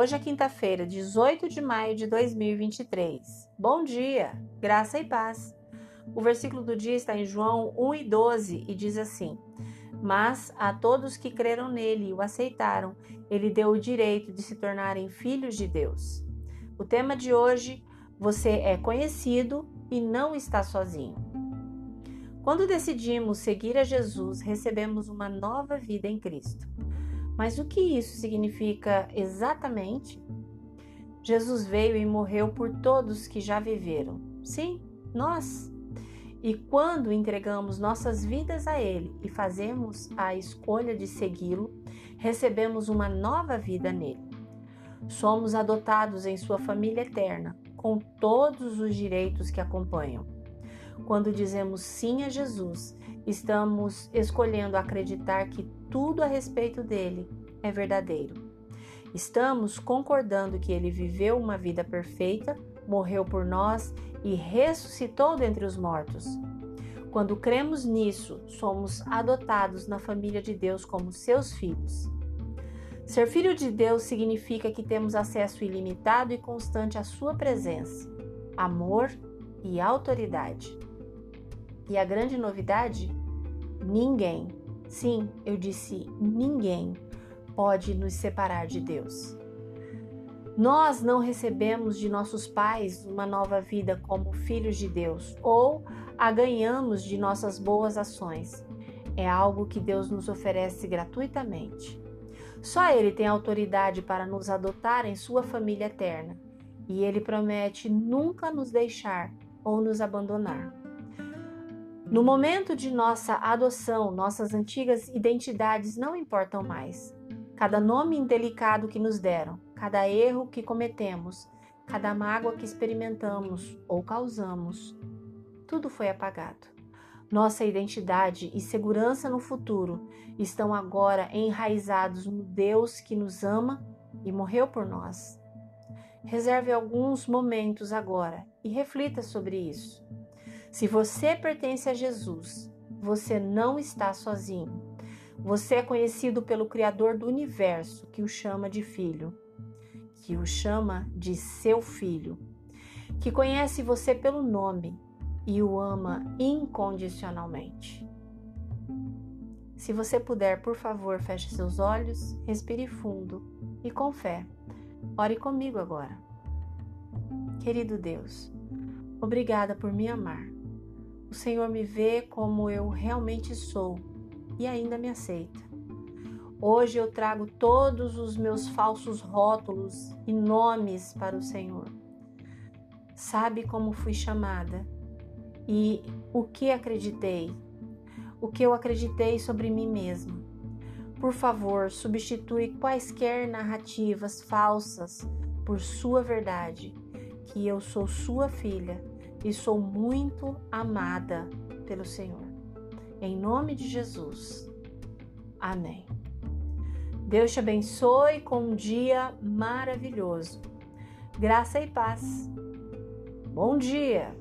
Hoje é quinta-feira, 18 de maio de 2023. Bom dia, graça e paz. O versículo do dia está em João 1 e 12 e diz assim: Mas a todos que creram nele e o aceitaram, ele deu o direito de se tornarem filhos de Deus. O tema de hoje: Você é conhecido e não está sozinho. Quando decidimos seguir a Jesus, recebemos uma nova vida em Cristo. Mas o que isso significa exatamente? Jesus veio e morreu por todos que já viveram. Sim, nós. E quando entregamos nossas vidas a Ele e fazemos a escolha de segui-lo, recebemos uma nova vida nele. Somos adotados em Sua família eterna, com todos os direitos que acompanham. Quando dizemos sim a Jesus, estamos escolhendo acreditar que tudo a respeito dele é verdadeiro. Estamos concordando que ele viveu uma vida perfeita, morreu por nós e ressuscitou dentre os mortos. Quando cremos nisso, somos adotados na família de Deus como seus filhos. Ser filho de Deus significa que temos acesso ilimitado e constante à Sua presença, amor e autoridade. E a grande novidade? Ninguém, sim, eu disse ninguém, pode nos separar de Deus. Nós não recebemos de nossos pais uma nova vida como filhos de Deus ou a ganhamos de nossas boas ações. É algo que Deus nos oferece gratuitamente. Só Ele tem autoridade para nos adotar em Sua família eterna e Ele promete nunca nos deixar ou nos abandonar. No momento de nossa adoção, nossas antigas identidades não importam mais. Cada nome indelicado que nos deram, cada erro que cometemos, cada mágoa que experimentamos ou causamos, tudo foi apagado. Nossa identidade e segurança no futuro estão agora enraizados no Deus que nos ama e morreu por nós. Reserve alguns momentos agora e reflita sobre isso. Se você pertence a Jesus, você não está sozinho. Você é conhecido pelo Criador do universo, que o chama de filho, que o chama de seu filho, que conhece você pelo nome e o ama incondicionalmente. Se você puder, por favor, feche seus olhos, respire fundo e com fé. Ore comigo agora. Querido Deus, obrigada por me amar. O Senhor me vê como eu realmente sou e ainda me aceita. Hoje eu trago todos os meus falsos rótulos e nomes para o Senhor. Sabe como fui chamada e o que acreditei, o que eu acreditei sobre mim mesma. Por favor, substitui quaisquer narrativas falsas por sua verdade, que eu sou sua filha e sou muito amada pelo Senhor. Em nome de Jesus. Amém. Deus te abençoe com um dia maravilhoso. Graça e paz. Bom dia!